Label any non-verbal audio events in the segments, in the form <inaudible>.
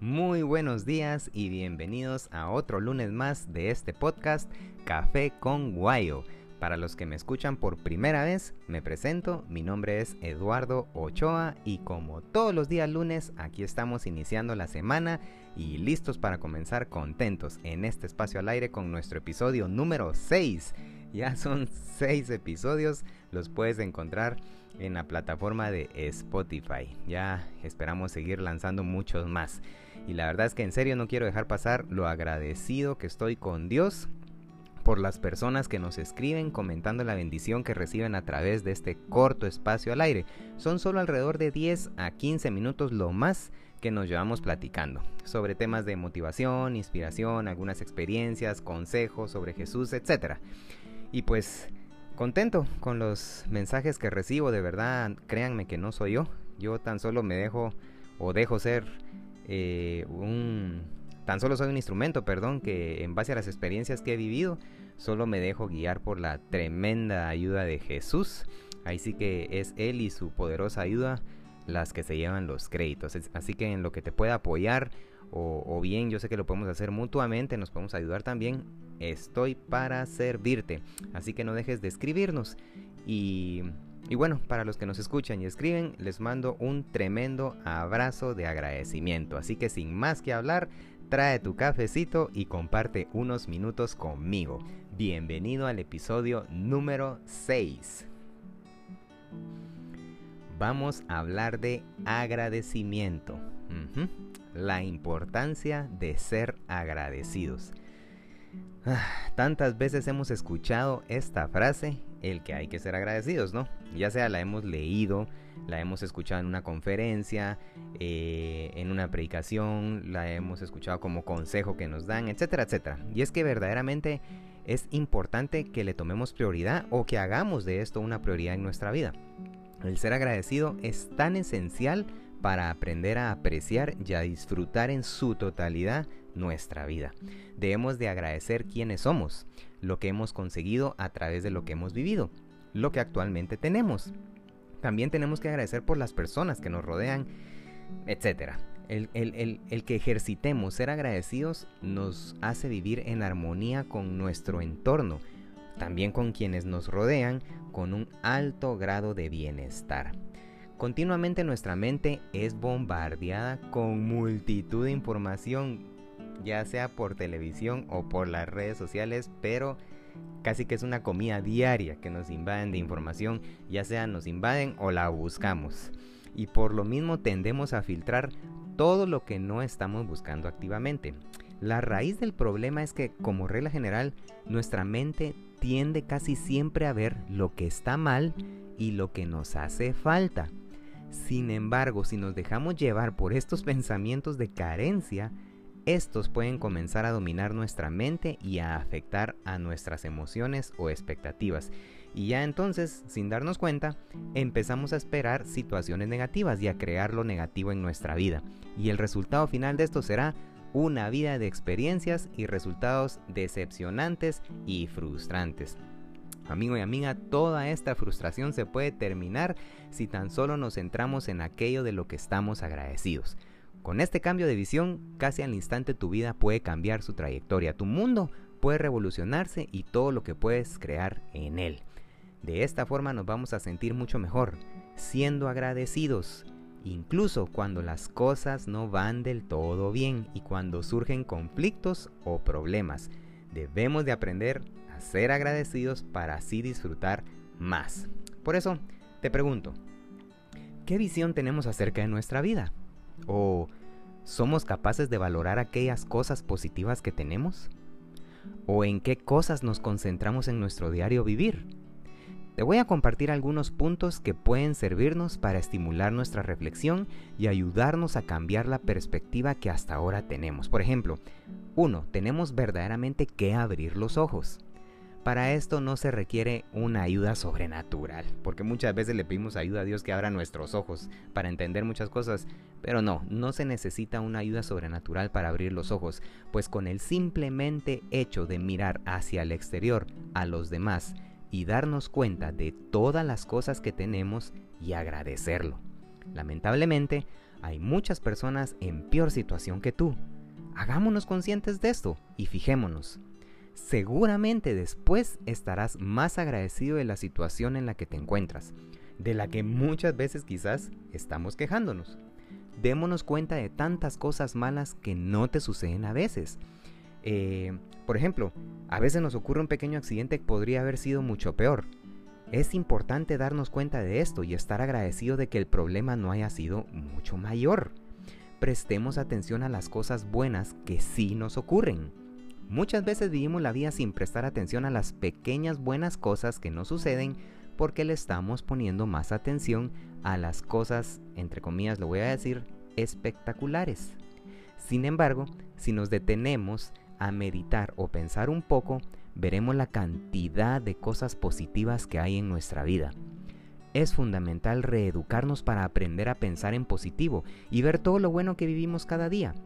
Muy buenos días y bienvenidos a otro lunes más de este podcast Café con Guayo. Para los que me escuchan por primera vez, me presento, mi nombre es Eduardo Ochoa y como todos los días lunes, aquí estamos iniciando la semana y listos para comenzar contentos en este espacio al aire con nuestro episodio número 6. Ya son 6 episodios, los puedes encontrar en la plataforma de Spotify. Ya esperamos seguir lanzando muchos más. Y la verdad es que en serio no quiero dejar pasar lo agradecido que estoy con Dios por las personas que nos escriben comentando la bendición que reciben a través de este corto espacio al aire. Son solo alrededor de 10 a 15 minutos lo más que nos llevamos platicando sobre temas de motivación, inspiración, algunas experiencias, consejos sobre Jesús, etc. Y pues contento con los mensajes que recibo, de verdad, créanme que no soy yo, yo tan solo me dejo o dejo ser eh, un... Tan solo soy un instrumento, perdón, que en base a las experiencias que he vivido, solo me dejo guiar por la tremenda ayuda de Jesús. Ahí sí que es Él y su poderosa ayuda las que se llevan los créditos. Así que en lo que te pueda apoyar, o, o, bien yo sé que lo podemos hacer mutuamente, nos podemos ayudar también, estoy para servirte. Así que no dejes de escribirnos. Y y bueno, para los que nos escuchan y escriben, les mando un tremendo abrazo de agradecimiento. Así que sin más que hablar, trae tu cafecito y comparte unos minutos conmigo. Bienvenido al episodio número 6. Vamos a hablar de agradecimiento. La importancia de ser agradecidos. Ah, tantas veces hemos escuchado esta frase, el que hay que ser agradecidos, ¿no? Ya sea la hemos leído, la hemos escuchado en una conferencia, eh, en una predicación, la hemos escuchado como consejo que nos dan, etcétera, etcétera. Y es que verdaderamente es importante que le tomemos prioridad o que hagamos de esto una prioridad en nuestra vida. El ser agradecido es tan esencial para aprender a apreciar y a disfrutar en su totalidad nuestra vida. Debemos de agradecer quiénes somos, lo que hemos conseguido a través de lo que hemos vivido, lo que actualmente tenemos. También tenemos que agradecer por las personas que nos rodean, etc. El, el, que ejercitemos ser agradecidos nos hace vivir en armonía con nuestro entorno, también con quienes nos rodean, con un alto grado de bienestar. Continuamente nuestra mente es bombardeada con multitud de información ya sea por televisión o por las redes sociales, pero casi que es una comida diaria que nos invaden de información, ya sea nos invaden o la buscamos. Y por lo mismo tendemos a filtrar todo lo que no estamos buscando activamente. La raíz del problema es que, como regla general, nuestra mente tiende casi siempre a ver lo que está mal y lo que nos hace falta. Sin embargo, si nos dejamos llevar por estos <laughs> pensamientos de carencia, estos pueden comenzar a dominar nuestra mente y a afectar a nuestras emociones o expectativas. Y ya entonces, sin darnos cuenta, empezamos a esperar situaciones negativas y a crear lo negativo en nuestra vida. Y el resultado final de esto será una vida de experiencias y resultados decepcionantes y frustrantes. Amigo y amiga, toda esta frustración se puede terminar si tan solo nos centramos en aquello de lo que estamos agradecidos. Con este cambio de visión, casi al instante tu vida puede cambiar su trayectoria, tu mundo puede revolucionarse y todo lo que puedes crear en él. De esta forma nos vamos a sentir mucho mejor, siendo agradecidos, incluso cuando las cosas no van del todo bien y cuando surgen conflictos o problemas. Debemos de aprender a ser agradecidos para así disfrutar más. Por eso, te pregunto, ¿qué visión tenemos acerca de nuestra vida? ¿O somos capaces de valorar aquellas cosas positivas que tenemos? ¿O en qué cosas nos concentramos en nuestro diario vivir? Te voy a compartir algunos puntos que pueden servirnos para estimular nuestra reflexión y ayudarnos a cambiar la perspectiva que hasta ahora tenemos. Por ejemplo, 1. Tenemos verdaderamente que abrir los ojos. Para esto no se requiere una ayuda sobrenatural, porque muchas veces le pedimos ayuda a Dios que abra nuestros ojos para entender muchas cosas, pero no, no se necesita una ayuda sobrenatural para abrir los ojos, pues con el simplemente hecho de mirar hacia el exterior a los demás y darnos cuenta de todas las cosas que tenemos y agradecerlo. Lamentablemente, hay muchas personas en peor situación que tú. Hagámonos conscientes de esto y fijémonos. Seguramente después estarás más agradecido de la situación en la que te encuentras, de la que muchas veces quizás estamos quejándonos. Démonos cuenta de tantas cosas malas que no te suceden a veces. Eh, por ejemplo, a veces nos ocurre un pequeño accidente que podría haber sido mucho peor. Es importante darnos cuenta de esto y estar agradecido de que el problema no haya sido mucho mayor. Prestemos atención a las cosas buenas que sí nos ocurren. Muchas veces vivimos la vida sin prestar atención a las pequeñas buenas cosas que nos suceden porque le estamos poniendo más atención a las cosas, entre comillas lo voy a decir, espectaculares. Sin embargo, si nos detenemos a meditar o pensar un poco, veremos la cantidad de cosas positivas que hay en nuestra vida. Es fundamental reeducarnos para aprender a pensar en positivo y ver todo lo bueno que vivimos cada día.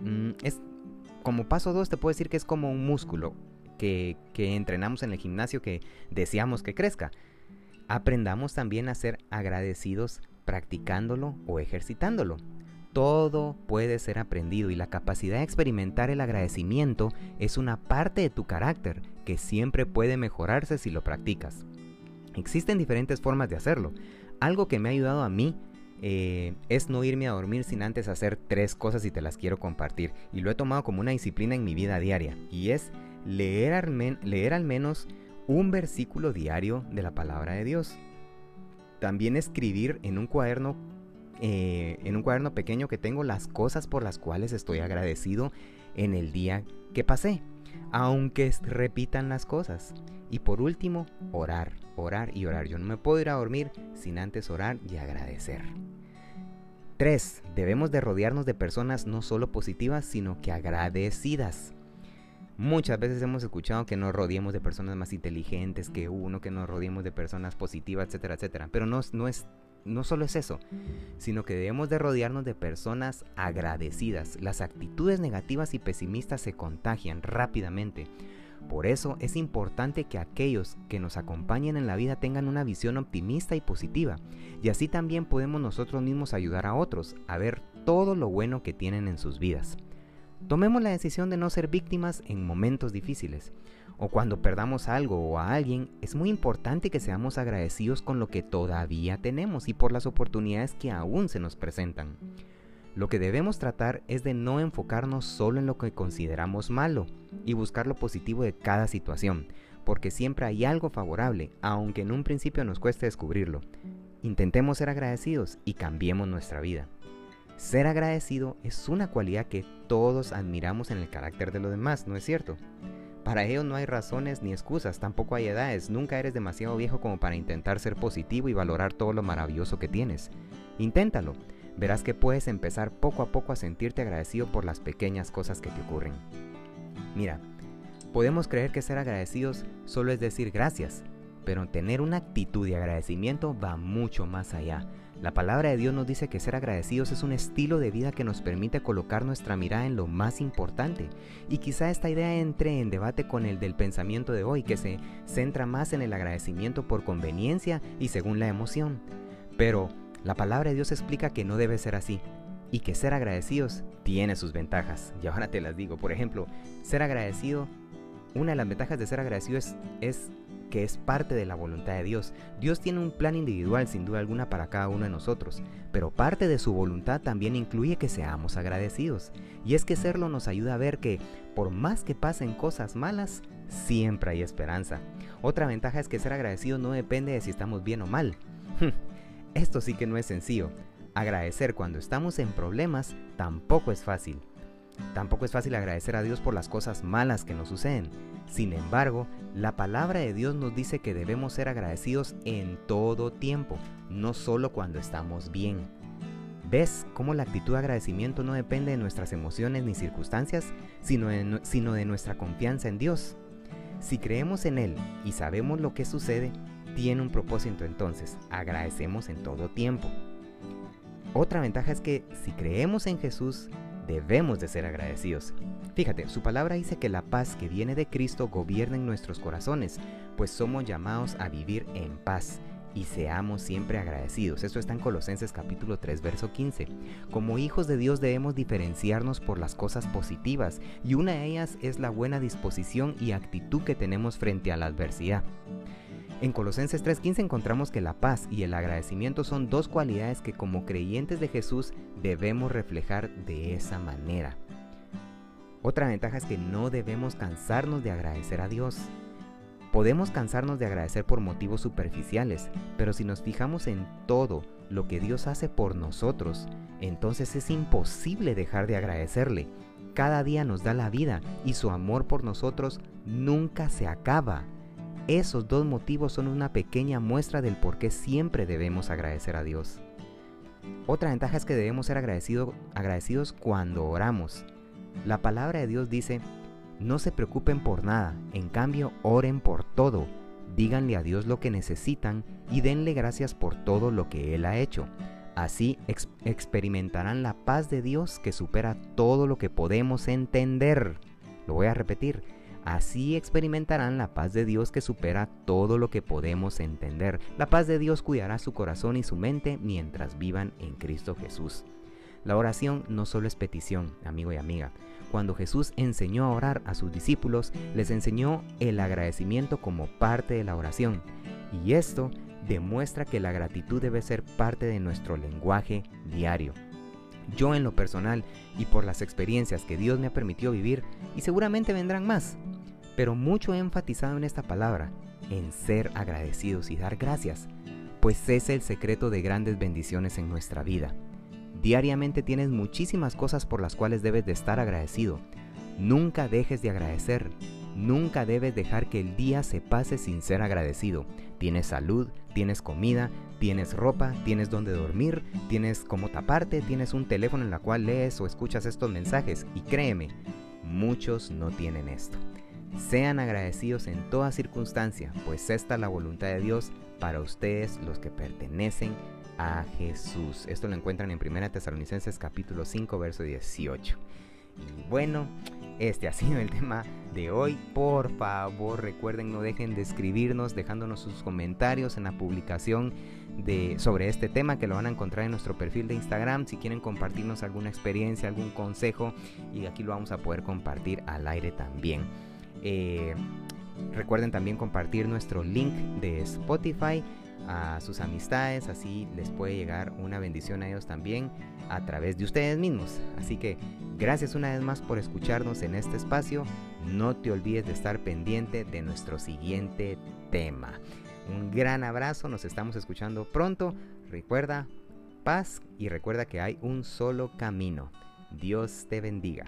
Mm, es como paso 2 te puedo decir que es como un músculo que, que entrenamos en el gimnasio que deseamos que crezca. Aprendamos también a ser agradecidos practicándolo o ejercitándolo. Todo puede ser aprendido y la capacidad de experimentar el agradecimiento es una parte de tu carácter que siempre puede mejorarse si lo practicas. Existen diferentes formas de hacerlo. Algo que me ha ayudado a mí eh, es no irme a dormir sin antes hacer tres cosas y te las quiero compartir. Y lo he tomado como una disciplina en mi vida diaria. Y es leer leer al menos un versículo diario de la palabra de Dios. También escribir en un cuaderno eh, en un cuaderno pequeño que tengo las cosas por las cuales estoy agradecido en el día que pasé, aunque repitan las cosas. Y por último, orar, orar y orar. Yo no me puedo ir a dormir sin antes orar y agradecer. 3. Debemos de rodearnos de personas no solo positivas, sino que agradecidas. Muchas veces hemos escuchado que nos rodeemos de personas más inteligentes que uno, que nos rodeemos de personas positivas, etcétera, etcétera. Pero no, no es no solo es eso, sino que debemos de rodearnos de personas agradecidas. Las actitudes negativas y pesimistas se contagian rápidamente. Por eso es importante que aquellos que nos acompañen en la vida tengan una visión optimista y positiva, y así también podemos nosotros mismos ayudar a otros a ver todo lo bueno que tienen en sus vidas. Tomemos la decisión de no ser víctimas en momentos difíciles o cuando perdamos algo o a alguien, es muy importante que seamos agradecidos con lo que todavía tenemos y por las oportunidades que aún se nos presentan. Lo que debemos tratar es de no enfocarnos solo en lo que consideramos malo y buscar lo positivo de cada situación, porque siempre hay algo favorable, aunque en un principio nos cueste descubrirlo. Intentemos ser agradecidos y cambiemos nuestra vida. Ser agradecido es una cualidad que todos admiramos en el carácter de los demás, ¿no es cierto? Para ello no hay razones ni excusas, tampoco hay edades, nunca eres demasiado viejo como para intentar ser positivo y valorar todo lo maravilloso que tienes. Inténtalo, verás que puedes empezar poco a poco a sentirte agradecido por las pequeñas cosas que te ocurren. Mira, podemos creer que ser agradecidos solo es decir gracias, pero tener una actitud de agradecimiento va mucho más allá. La palabra de Dios nos dice que ser agradecidos es un estilo de vida que nos permite colocar nuestra mirada en lo más importante. Y quizá esta idea entre en debate con el del pensamiento de hoy, que se centra más en el agradecimiento por conveniencia y según la emoción. Pero la palabra de Dios explica que no debe ser así y que ser agradecidos tiene sus ventajas. Y ahora te las digo. Por ejemplo, ser agradecido, una de las ventajas de ser agradecido es, es que es parte de la voluntad de Dios. Dios tiene un plan individual sin duda alguna para cada uno de nosotros, pero parte de su voluntad también incluye que seamos agradecidos. Y es que serlo nos ayuda a ver que por más que pasen cosas malas, siempre hay esperanza. Otra ventaja es que ser agradecido no depende de si estamos bien o mal. <laughs> Esto sí que no es sencillo. Agradecer cuando estamos en problemas tampoco es fácil. Tampoco es fácil agradecer a Dios por las cosas malas que nos suceden. Sin embargo, la palabra de Dios nos dice que debemos ser agradecidos en todo tiempo, no solo cuando estamos bien. ¿Ves cómo la actitud de agradecimiento no depende de nuestras emociones ni circunstancias, sino de, sino de nuestra confianza en Dios? Si creemos en Él y sabemos lo que sucede, tiene un propósito entonces, agradecemos en todo tiempo. Otra ventaja es que si creemos en Jesús, debemos de ser agradecidos. Fíjate, su palabra dice que la paz que viene de Cristo gobierna en nuestros corazones, pues somos llamados a vivir en paz. y seamos siempre agradecidos. Esto está en Colosenses capítulo 3, verso 15. Como hijos de Dios debemos diferenciarnos por las cosas positivas y una de ellas es la buena disposición y actitud que tenemos frente a la adversidad. En Colosenses 3:15 encontramos que la paz y el agradecimiento son dos cualidades que como creyentes de Jesús debemos reflejar de esa manera. Otra ventaja es que no debemos cansarnos de agradecer a Dios. Podemos cansarnos de agradecer por motivos superficiales, pero si nos fijamos en todo lo que Dios hace por nosotros, entonces es imposible dejar de agradecerle. Cada día nos da la vida y su amor por nosotros nunca se acaba. Esos dos motivos son una pequeña muestra del por qué siempre debemos agradecer a Dios. Otra ventaja es que debemos ser agradecidos cuando oramos. La palabra de Dios dice, no se preocupen por nada, en cambio oren por todo, díganle a Dios lo que necesitan y denle gracias por todo lo que Él ha hecho. Así experimentarán la paz de Dios que supera todo lo que podemos entender. Lo voy a repetir, Así experimentarán la paz de Dios que supera todo lo que podemos entender. La paz de Dios cuidará su corazón y su mente mientras vivan en Cristo Jesús. La oración no solo es petición, amigo y amiga. Cuando Jesús enseñó a orar a sus discípulos, les enseñó el agradecimiento como parte de la oración. Y esto demuestra que la gratitud debe ser parte de nuestro lenguaje diario. Yo en lo personal y por las experiencias que Dios me ha permitido vivir, y seguramente vendrán más, pero mucho he enfatizado en esta palabra, en ser agradecidos y dar gracias, pues es el secreto de grandes bendiciones en nuestra vida. Diariamente tienes muchísimas cosas por las cuales debes de estar agradecido. Nunca dejes de agradecer. Nunca debes dejar que el día se pase sin ser agradecido. Tienes salud, tienes comida, tienes ropa, tienes donde dormir, tienes cómo taparte, tienes un teléfono en el cual lees o escuchas estos mensajes. Y créeme, muchos no tienen esto. Sean agradecidos en toda circunstancia, pues esta es la voluntad de Dios para ustedes los que pertenecen a Jesús. Esto lo encuentran en 1 Tesalonicenses capítulo 5, verso 18. Y bueno, este ha sido el tema de hoy. Por favor, recuerden, no dejen de escribirnos, dejándonos sus comentarios en la publicación de, sobre este tema que lo van a encontrar en nuestro perfil de Instagram. Si quieren compartirnos alguna experiencia, algún consejo, y aquí lo vamos a poder compartir al aire también. Eh, recuerden también compartir nuestro link de Spotify a sus amistades, así les puede llegar una bendición a ellos también a través de ustedes mismos. Así que gracias una vez más por escucharnos en este espacio. No te olvides de estar pendiente de nuestro siguiente tema. Un gran abrazo, nos estamos escuchando pronto. Recuerda paz y recuerda que hay un solo camino. Dios te bendiga.